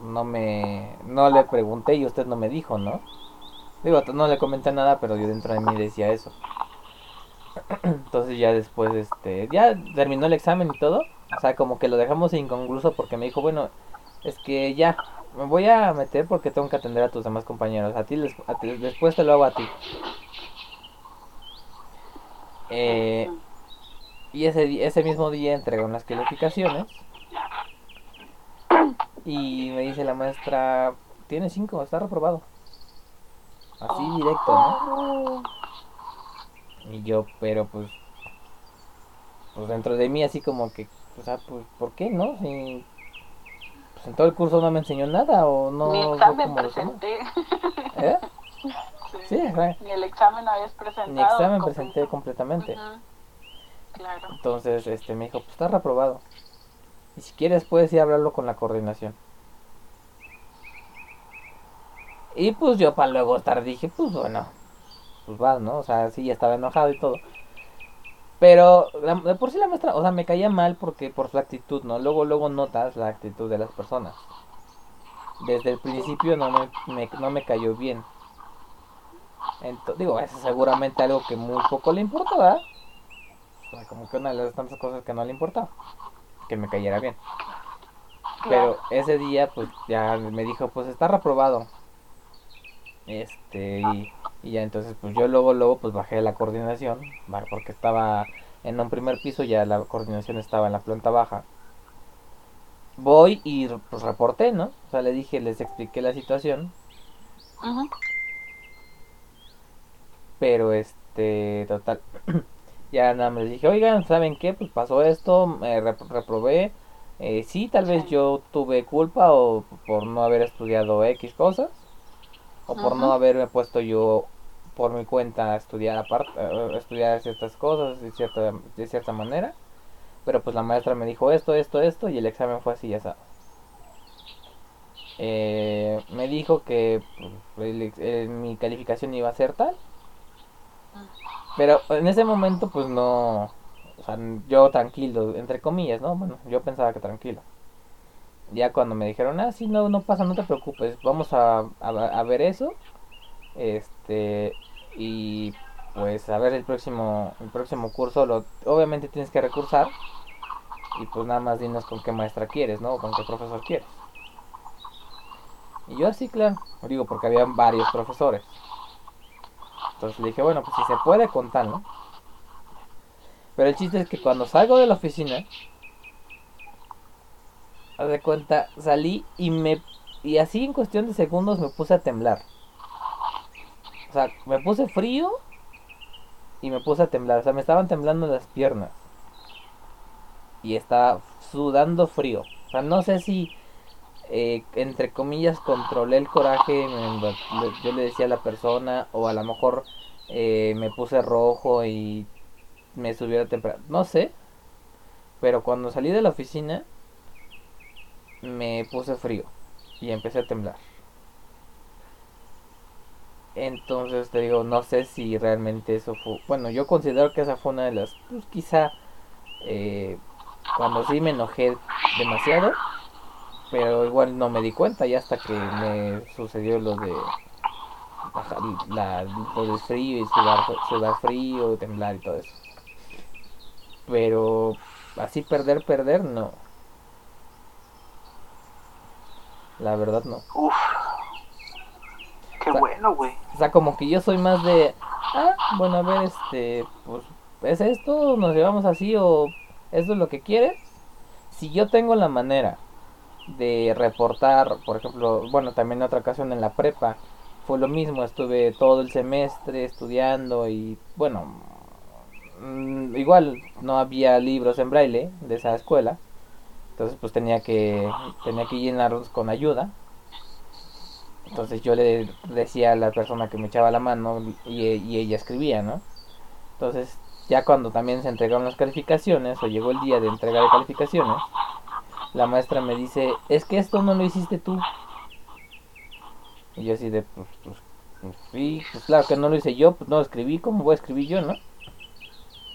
No me, no le pregunté y usted no me dijo, ¿no? Digo, no le comenté nada, pero yo dentro de mí decía eso. Entonces ya después, este, ya terminó el examen y todo. O sea, como que lo dejamos inconcluso porque me dijo, bueno, es que ya, me voy a meter porque tengo que atender a tus demás compañeros. A ti, les- a ti- después te lo hago a ti. Eh, y ese, ese mismo día entregaron las calificaciones. Y me dice la maestra, tiene cinco, está reprobado. Así directo, ¿no? Y yo, pero pues, pues dentro de mí así como que, o sea, pues, ¿por qué no? Si, pues en todo el curso no me enseñó nada o no
Ni examen presenté.
¿Eh?
Sí. El examen habías presentado.
Mi examen
completo.
presenté completamente.
Claro.
Entonces, este, me dijo, pues está reprobado. Y si quieres puedes ir a hablarlo con la coordinación. Y pues yo para luego estar dije, pues bueno, pues va, ¿no? O sea, sí, ya estaba enojado y todo. Pero la- de por sí la maestra, o sea, me caía mal porque por su actitud, ¿no? Luego, luego notas la actitud de las personas. Desde el principio no me, me- no me cayó bien. Ento- digo, eso seguramente algo que muy poco le importa, ¿verdad? O sea, como que una de las tantas cosas que no le importaba. Que me cayera bien. Pero ese día, pues ya me dijo, pues está reprobado. Este, y, y ya entonces, pues yo luego, luego, pues bajé la coordinación, porque estaba en un primer piso, ya la coordinación estaba en la planta baja. Voy y pues reporté, ¿no? O sea, le dije, les expliqué la situación,
Ujú.
Pero este, total, ya nada más les dije, oigan, ¿saben qué? Pues pasó esto, me rep- reprobé. Eh, sí, tal vez yo tuve culpa o por no haber estudiado X cosas, o por no haberme puesto yo por mi cuenta a estudiar aparte, eh, estudiar ciertas cosas de cierta, de cierta manera. Pero pues la maestra me dijo esto, esto, esto, y el examen fue así, ya sabes. Eh, me dijo que pues, el ex- eh, mi calificación iba a ser tal. Pero en ese momento, pues no. O sea, yo tranquilo, entre comillas, ¿no? Bueno, yo pensaba que tranquilo. Ya cuando me dijeron, ah, sí, no, no pasa, no te preocupes, vamos a, a, ver eso. Este. Y pues a ver el próximo, el próximo curso, lo, obviamente tienes que recursar. Y pues nada más dinos con qué maestra quieres, ¿no? O con qué profesor quieres. Y yo así, claro. Digo, porque había varios profesores. Entonces le dije, bueno, pues si se puede contar, ¿no? Pero el chiste es que cuando salgo de la oficina, haz de cuenta, salí y me. Y así en cuestión de segundos me puse a temblar. O sea, me puse frío y me puse a temblar. O sea, me estaban temblando las piernas. Y estaba sudando frío. O sea, no sé si, eh, entre comillas, controlé el coraje. le- yo le decía a la persona, o a lo mejor eh, me puse rojo y me subió temperatura. No sé. Pero cuando salí de la oficina, me puse frío y empecé a temblar. Entonces te digo, no sé si realmente eso fue. Bueno, yo considero que esa fue una de las. Pues quizá. eh, cuando sí me enojé demasiado. Pero igual no me di cuenta ya hasta que me sucedió lo de. La, lo del frío y sudar, sudar frío, temblar y todo eso. Pero así perder, perder, no. La verdad no.
Uf. Qué
O sea,
bueno, güey.
O sea, como que yo soy más de, ah, bueno, a ver, este, pues, ¿es esto? ¿Nos llevamos así o esto es lo que quieres? Si yo tengo la manera de reportar, por ejemplo, bueno, también en otra ocasión en la prepa, fue lo mismo, estuve todo el semestre estudiando y, bueno, mm, igual no había libros en braille de esa escuela, entonces pues tenía que, tenía que llenarlos con ayuda. Entonces yo le decía a la persona que me echaba la mano y, y ella escribía, ¿no? Entonces ya cuando también se entregaron las calificaciones o llegó el día de entrega de calificaciones, la maestra me dice, es que esto no lo hiciste tú. Y yo así de, pues, pues, pues, sí, pues claro que no lo hice yo, pues no lo escribí, ¿cómo voy a escribir yo, no?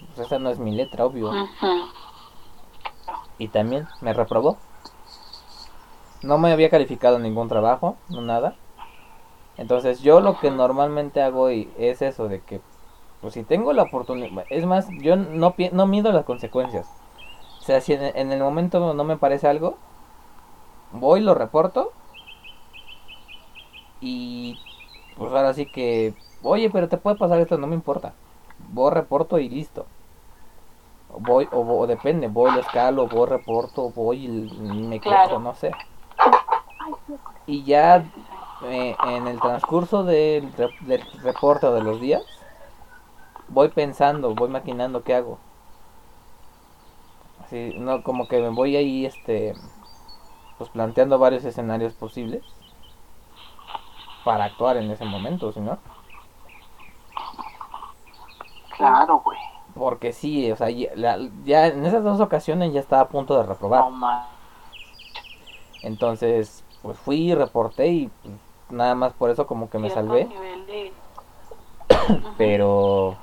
Pues esa no es mi letra, obvio.
Ujú.
Y también me reprobó. No me había calificado ningún trabajo, no nada. Entonces yo lo que normalmente hago y es eso de que, pues si tengo la oportunidad, es más, yo no, no mido las consecuencias. O sea, si en, el momento no me parece algo, voy, lo reporto. Y pues ahora sí que, oye, pero te puede pasar esto, no me importa. Voy, reporto y listo. Voy, o, o depende, voy, lo escalo, voy, reporto, voy y me quejo,
Claro.
no sé. Y ya eh, en el transcurso del, del reporte o de los días, voy pensando, voy maquinando qué hago. Así, no, como que me voy ahí, este, pues planteando varios escenarios posibles para actuar en ese momento, si no.
Claro, güey.
Porque sí, o sea, ya, la- ya en esas dos ocasiones ya estaba a punto de reprobar.
No.
Entonces, pues fui, reporté y pues, nada más por eso como que me salvé.
de-
Pero,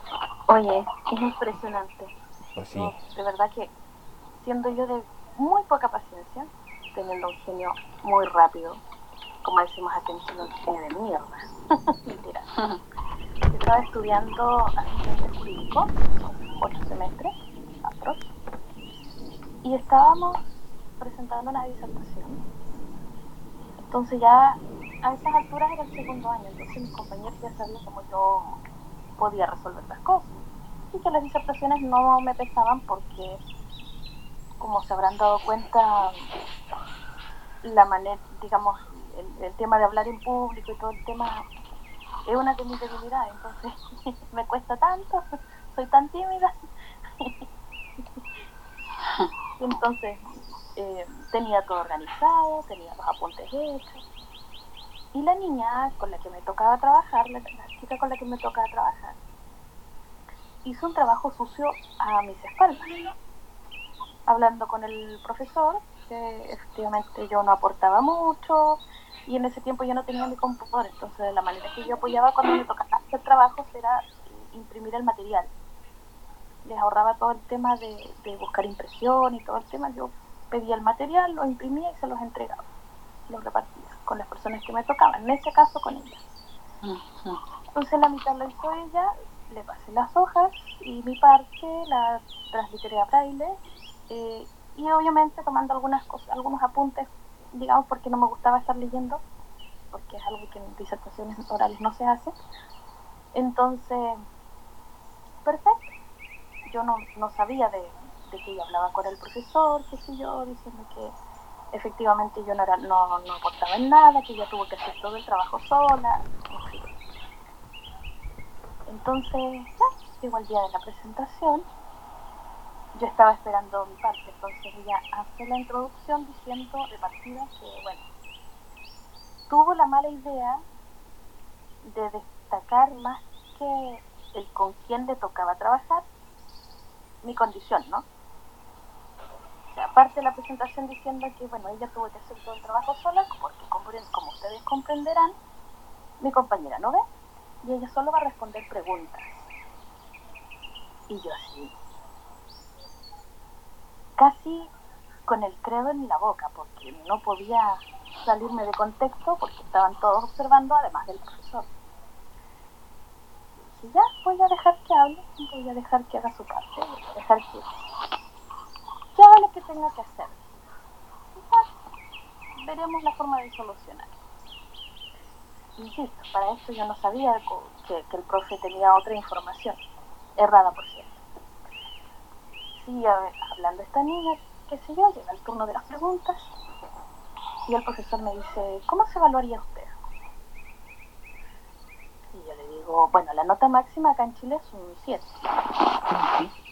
Oye, es impresionante.
pues sí.
No, de verdad que siendo yo de muy poca paciencia, teniendo un genio muy rápido, como decimos aquí en un genio de mierda. Mentira. estaba estudiando asistente jurídico, ocho semestres, y estábamos presentando una disertación. Entonces ya a esas alturas era el segundo año, entonces mis compañeros ya sabían cómo yo podía resolver las cosas. Y que las disertaciones no me pesaban porque, como se habrán dado cuenta, la manera, digamos, el, tema de hablar en público y todo el tema es una de mis debilidades, entonces me cuesta tanto, soy tan tímida. entonces eh, tenía todo organizado, tenía los apuntes hechos. Y la niña con la que me tocaba trabajar, la, la chica con la que me tocaba trabajar, hizo un trabajo sucio a mis espaldas. Hablando con el profesor, que efectivamente yo no aportaba mucho, y en ese tiempo yo no tenía mi computador, entonces la manera que yo apoyaba cuando me tocaba hacer trabajos era imprimir el material. Les ahorraba todo el tema de, de buscar impresión y todo el tema, yo pedía el material, lo imprimía y se los entregaba, los repartía con las personas que me tocaban, en ese caso con ella. Entonces la mitad lo hizo ella, le pasé las hojas y mi parte la transliteré a braille y obviamente tomando algunas cosas, algunos apuntes, digamos porque no me gustaba estar leyendo, porque es algo que en disertaciones orales no se hace. Entonces, perfecto. Yo no, no sabía de, de que ella hablaba con el profesor, qué sé yo, diciendo que efectivamente yo no, era, no, no aportaba en nada, que ella tuvo que hacer todo el trabajo sola. Entonces, ya, llegó el día de la presentación, yo estaba esperando mi parte, entonces ella hace la introducción diciendo de partida que, bueno, tuvo la mala idea de destacar más que el con quién le tocaba trabajar, mi condición, ¿no? Aparte de la presentación diciendo que, bueno, ella tuvo que hacer todo el trabajo sola, porque como ustedes comprenderán, mi compañera no ve, y ella solo va a responder preguntas. Y yo así, casi con el credo en la boca, porque no podía salirme de contexto, porque estaban todos observando, además del profesor. Y ya, voy a dejar que hable, voy a dejar que haga su parte, voy a dejar que haga lo que tenga que hacer. Ya, veremos la forma de solucionar. Insisto, para esto yo no sabía que, que el profe tenía otra información, errada por cierto. Sigue hablando esta niña, qué sé yo, llega el turno de las preguntas y el profesor me dice, ¿cómo se evaluaría usted? Y yo le digo, bueno, la nota máxima acá en Chile es un 7.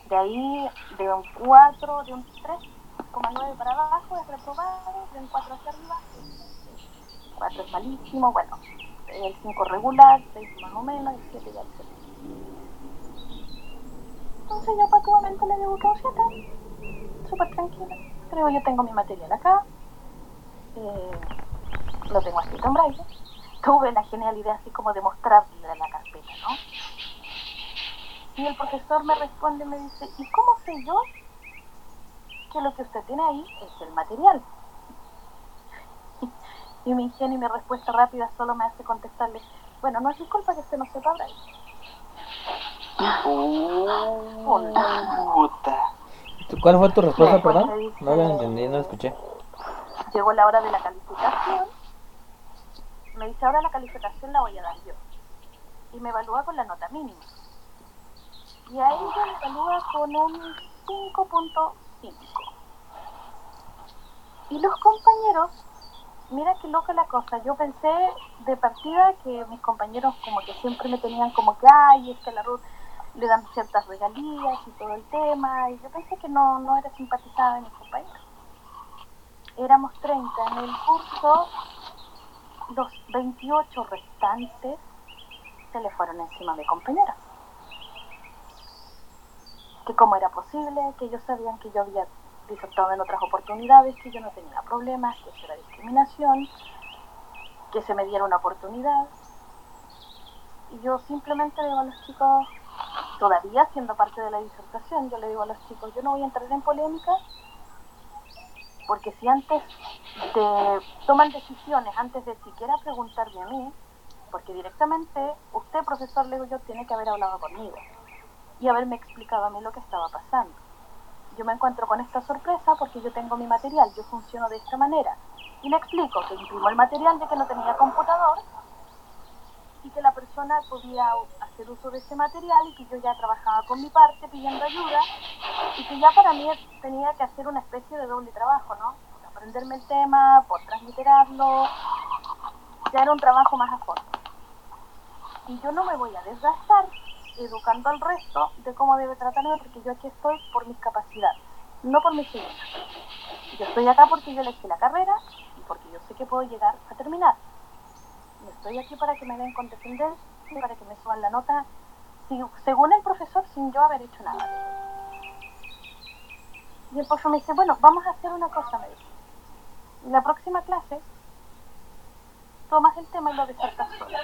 De ahí, de un 4, de un 3,9 para abajo es reprobado, de un 4 hacia arriba, 4 es malísimo, bueno, el 5 regular, 6 más o menos, el 7 ya excelente. Entonces yo patuamente le que un 7, súper tranquila. Creo yo tengo mi material acá, eh, lo tengo escrito en braille. Tuve la genial idea así como de mostrarle la carpeta, ¿no? Y el profesor me responde y me dice, ¿y cómo sé yo que lo que usted tiene ahí es el material? Y mi ingenio y mi respuesta rápida solo me hace contestarle, bueno, no es mi culpa que usted no sepa braille.
Puta.
¿Cuál fue tu respuesta, perdón?
dice-
No la entendí, no la escuché.
Llegó la hora de la calificación. Me dice, ahora la calificación la voy a dar yo. Y me evalúa con la nota mínima. Y a ella me evalúa con un 5.5. Y los compañeros, mira qué loca la cosa. Yo pensé de partida que mis compañeros como que siempre me tenían como que, ay, es que la Ruth le dan ciertas regalías y todo el tema. Y yo pensé que no, no era simpatizada de mis compañeros éramos 30 en el curso, los 28 restantes se le fueron encima a mi compañera. Que cómo era posible, que ellos sabían que yo había disertado en otras oportunidades, que yo no tenía problemas, que eso era discriminación, que se me diera una oportunidad. Y yo simplemente le digo a los chicos, todavía siendo parte de la disertación, yo le digo a los chicos, yo no voy a entrar en polémica porque si antes de, toman decisiones, antes de siquiera preguntarme a mí, porque directamente usted, profesor, le digo yo, tiene que haber hablado conmigo y haberme explicado a mí lo que estaba pasando. Yo me encuentro con esta sorpresa porque yo tengo mi material, yo funciono de esta manera. Y le explico que imprimo el material de que no tenía computador y que la persona podía hacer uso de ese material y que yo ya trabajaba con mi parte pidiendo ayuda y que ya para mí tenía que hacer una especie de doble trabajo, ¿no? Por aprenderme el tema, por transmitirlo, ya era un trabajo más a fondo. Y yo no me voy a desgastar educando al resto de cómo debe tratarme porque yo aquí estoy por mis capacidades, no por mis ideas. Yo estoy acá porque yo elegí la carrera y porque yo sé que puedo llegar a terminar. Estoy aquí para que me den condescendencia, para que me suban la nota, según el profesor, sin yo haber hecho nada. Y el profesor me dice, bueno, vamos a hacer una cosa, me dice. La próxima clase, tomas el tema y lo desertas solo.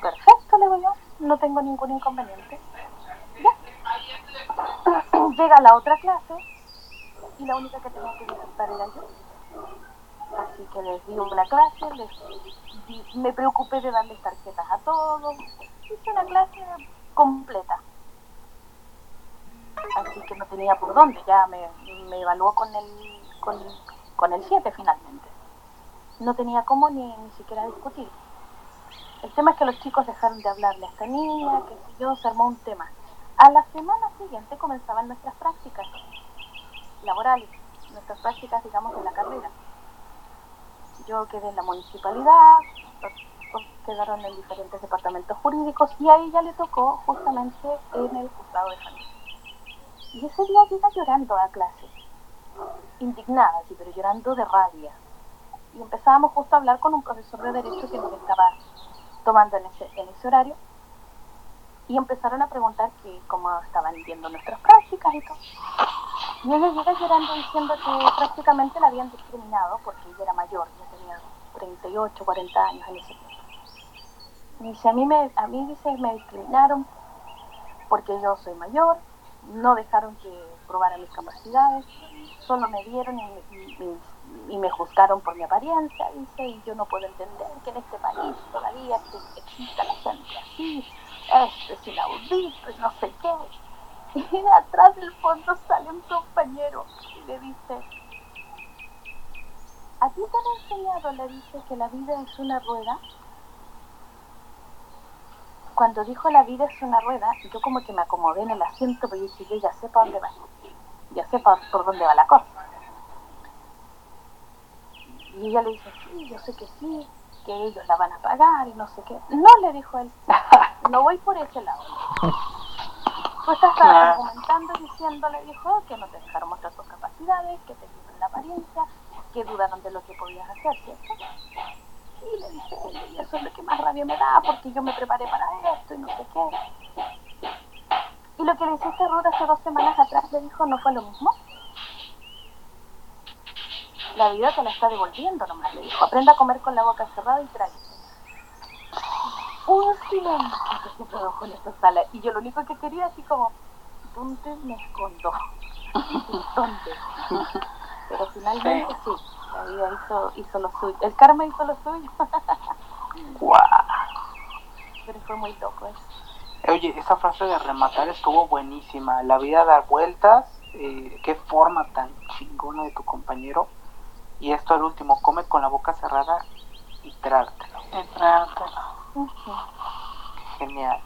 Perfecto, le digo yo, no tengo ningún inconveniente. Llega la otra clase y la única que tenía que desertar era yo. Así que les di una clase, les me preocupé de darles tarjetas a todos. Hice una clase completa. Así que no tenía por dónde, ya me, me evaluó con el, con, con el 7 finalmente. No tenía cómo ni, ni siquiera discutir. El tema es que los chicos dejaron de hablarle a esta niña, que yo, se armó un tema. A la semana siguiente comenzaban nuestras prácticas laborales, nuestras prácticas, digamos, de la carrera. Yo quedé en la municipalidad, quedaron en diferentes departamentos jurídicos y a ella le tocó justamente en el juzgado de familia. Y ese día llega llorando a clase, indignada, sí, pero llorando de rabia. Y empezábamos justo a hablar con un profesor de Derecho que nos estaba tomando en ese, en ese horario. Y empezaron a preguntar que cómo estaban viendo nuestras prácticas y todo. Y ella llega llorando diciendo que prácticamente la habían discriminado porque ella era mayor, ya tenía 38, 40 años en ese tiempo. Dice, a mí, me, a mí dice, me discriminaron porque yo soy mayor, no dejaron que probara mis capacidades, solo me dieron y, y, y, me juzgaron por mi apariencia, dice, y yo no puedo entender que en este país todavía exista la gente así, esto es inaudito no sé qué. Y de atrás del fondo sale un compañero y le dice, ¿a ti te han enseñado, le dice, que la vida es una rueda? Cuando dijo la vida es una rueda, yo como que me acomodé en el asiento, pero dije, yo ya sé para dónde va, ya sé por dónde va la cosa. Y ella le dice, sí, yo sé que sí, que ellos la van a pagar y no sé qué. No, le dijo él, no voy por ese lado. Pues estaba argumentando diciendo, le dijo, que no te dejaron mostrar tus capacidades, que te dieron la apariencia, que dudaron de lo que podías hacer, ¿cierto? Y le dije, y eso es lo que más rabia me da, porque yo me preparé para esto y no sé qué. Y lo que le hiciste Ruth hace dos semanas atrás, le dijo, ¿no fue lo mismo? La vida te la está devolviendo nomás, le dijo. Aprenda a comer con la boca cerrada y trae. Un silencio que se produjo en esta sala. Y yo lo único que quería, así como, ¿dónde me escondo? ¿Dónde? Pero finalmente sí, la vida hizo, hizo lo suyo. El karma hizo lo suyo.
¡Guau!
Pero fue muy loco eso.
Oye, esa frase de rematar estuvo buenísima. La vida da vueltas. Eh, qué forma tan chingona de tu compañero. Y esto al último, come con la boca cerrada y trártelo.
Y trártelo.
Uh -huh.
Genial.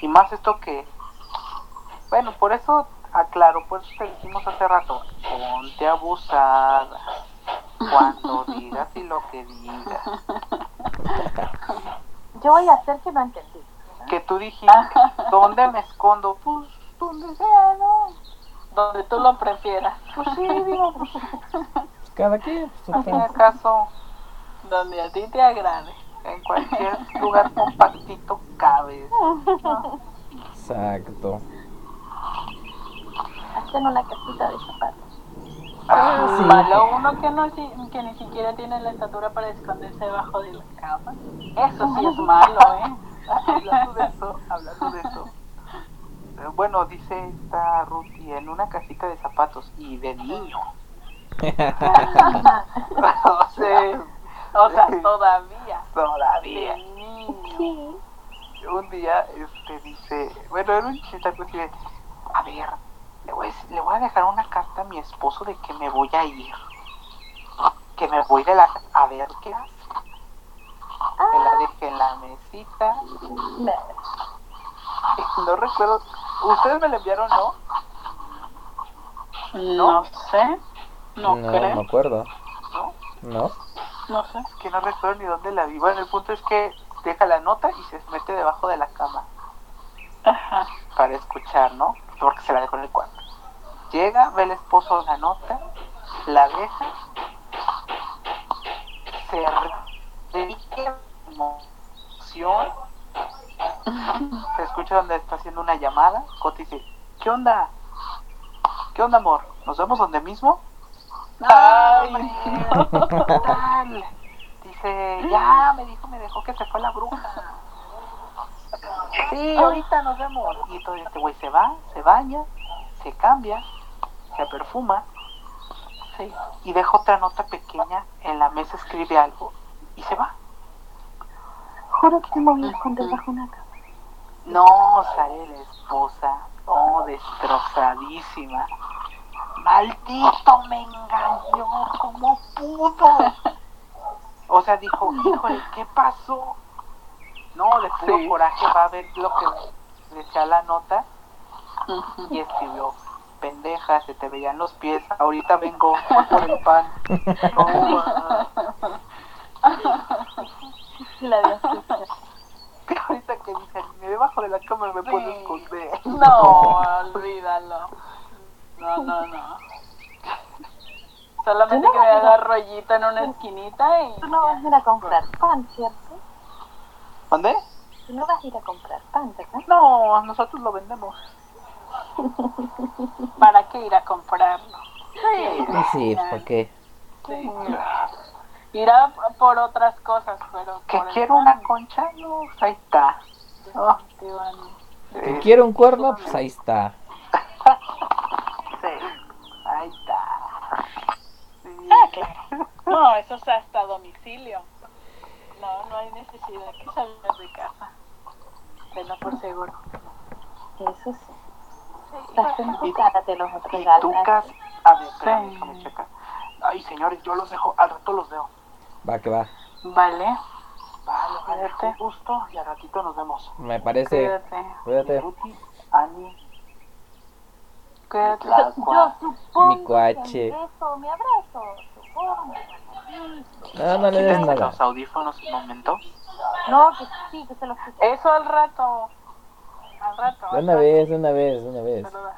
Y más esto que, bueno, por eso aclaro, por eso te dijimos hace rato, ponte abusada cuando digas y lo que digas.
Yo voy a hacer que no entendí. ¿verdad?
Que tú dijiste, ¿dónde me escondo? Pues donde sea, ¿no?
Donde tú lo prefieras.
Pues sí, digo, pues,
Cada quien, pues,
Donde a ti te agrade.
En cualquier lugar compactito cabes. ¿no?
Exacto.
Hacen una casita de zapatos.
Ah,
Sí.
Malo uno que, no, que ni siquiera tiene la estatura para esconderse debajo de la cama. Eso sí es malo, ¿eh?
hablando de eso, hablando de eso. Eh, Bueno, dice esta Ruthie, en una casita de zapatos y de niño. o sea,
O sea, todavía.
Todavía.
Sí.
Un día, este, dice, bueno, era un chiste así de, a ver, le voy, a, decir- le voy a dejar una carta a mi esposo de que me voy a ir. Que me voy de la... A ver qué hace. Me la dejé en la mesita.
Me-
No recuerdo. ¿Ustedes me la enviaron, no?
No sé. No,
no
creo.
me acuerdo.
¿No?
¿No?
No sé.
Es que no recuerdo ni dónde la vi. Bueno, el punto es que deja la nota y se mete debajo de la cama
Ajá.
para escuchar, ¿no? Porque se la dejó en el cuarto. Llega, ve el esposo la nota, la deja, se dedica emoción, se escucha donde está haciendo una llamada, Coti dice, ¿qué onda? ¿Qué onda, amor? ¿Nos vemos donde mismo?
Ay,
Tal. Dice, ya, me dijo, me dejó que se fue la bruja. Sí, ahorita nos vemos. Y entonces este güey se va, se baña, se cambia, se perfuma, sí, y deja otra nota pequeña en la mesa, escribe algo y se va.
Juro que me voy a esconder bajo una cama.
No, sale la esposa, no, destrozadísima. Maldito me engañó, ¿cómo pudo? O sea, dijo, híjole, ¿qué pasó? No, de puro
Sí.
coraje va a ver lo que decía la nota y escribió, pendeja, se te veían los pies, ahorita vengo por el pan. Toma.
La de
ahorita que dicen, "Me debajo de la cama me puedo esconder.
No, olvídalo. No, no, no. Solamente que me haga rollito en una esquinita y.
Tú no vas a ir a comprar pan, ¿cierto?
¿Dónde?
Tú no vas a ir a comprar pan, ¿verdad?
No, nosotros lo vendemos.
¿Para qué ir a comprarlo?
Sí.
Sí, ¿por qué?
Sí. Irá por otras cosas, pero.
¿Que
por el
quiero
pan,
una concha? No, pues ahí está. Eh,
quiero un cuerno, pues ahí está.
sí, ahí está. Sí.
Ah, claro. No, eso es hasta domicilio. No, no hay necesidad que salgas de casa. Tenlo por seguro.
Eso sí. Cara, te los
Y
regalan.
tú, Cas, a ver, espérame,
Sí.
déjame checar. Ay, señores, yo los dejo, al rato los veo.
Va que va.
Vale,
Vale, vale,
Cuídate.
gusto y al ratito nos vemos.
Me parece.
cuídate.
Cuídate.
Ruti, Ani,
Cuídate.
Yo supongo
Mi
abrazo, supongo.
No, no le des
Quítense
nada.
los audífonos un momento.
No, que sí, que se los quité.
Eso al rato. Al rato.
De una
rato.
vez, de una vez, de una vez.
Saluda.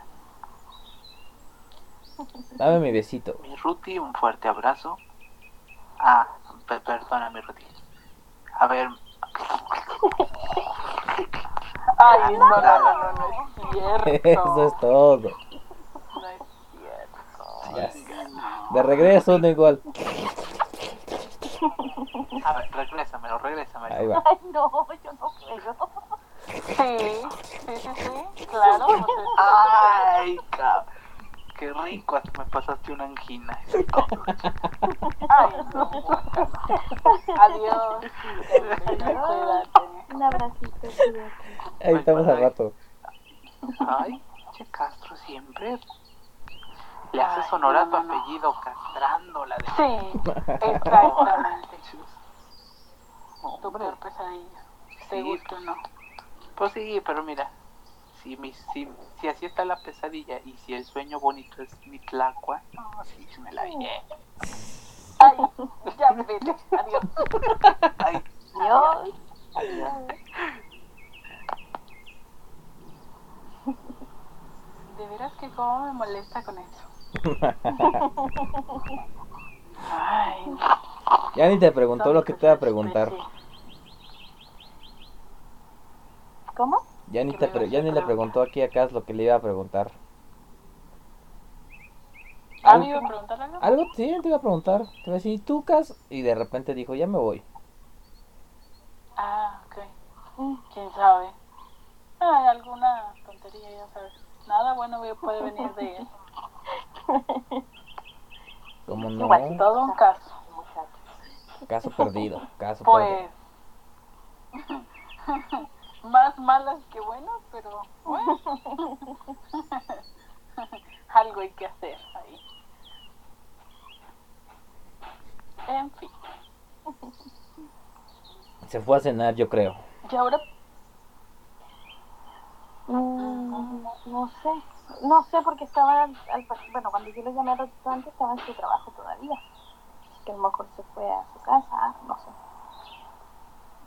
Dame mi besito.
Mi Ruti, un fuerte abrazo. Ah, pe- perdóname, Ruti. A ver,
Ay, no, no, no, no, no es cierto.
Eso es todo.
No es cierto.
Ya. De regreso, no igual.
a ver, regrésamelo, regrésamelo.
Ahí va.
Ay, no, yo no puedo.
Sí, sí, sí, sí, claro.
Ay, cabrón. Qué rico, hasta me pasaste una angina.
Ay, no. Adiós.
Un abracito, cuídate.
Ahí estamos al rato.
Ay, che Castro siempre le haces honor a tu apellido castrándola de
Sí, exactamente. Tu peor pesadilla.
Sí.
O no.
Pues sí, pero mira, si, mi, si, si así está la pesadilla y si el sueño bonito es mi tlacua, no, sí, me la llevo.
Ay, ya vete. Adiós.
Ay,
Dios.
De veras que cómo me molesta con eso. Ay.
Ya ni te preguntó lo que te iba a preguntar.
¿Cómo?
Ya ni, te pre- ya ni le preguntó aquí a Cas lo que le iba a preguntar.
¿Ah, me iba a preguntar algo?
Algo sí, te iba a preguntar. Te iba a decir, ¿tú, Cas? Y de repente dijo, ya me voy.
Ah, ok. Mm, ¿Quién sabe? Ay, alguna tontería, ya sabes. Nada bueno puede venir de él.
Como
Igual,
no,
Todo un caso.
caso perdido, caso
Pues,
perdido.
Más malas que buenas, pero bueno. Algo hay que hacer ahí. En fin.
Se fue a cenar, yo creo.
Y ahora
Mm, no, sé, no sé porque estaba, al, al- bueno, cuando yo le llamé al restaurante estaba en su trabajo todavía. Así que a lo mejor se fue a su casa, no sé.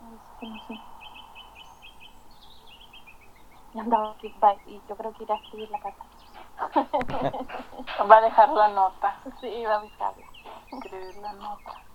Así que no sé. Y andaba y yo creo que irá a escribir la carta.
va a dejar la nota.
sí, va a avisarla.
Escribir la nota.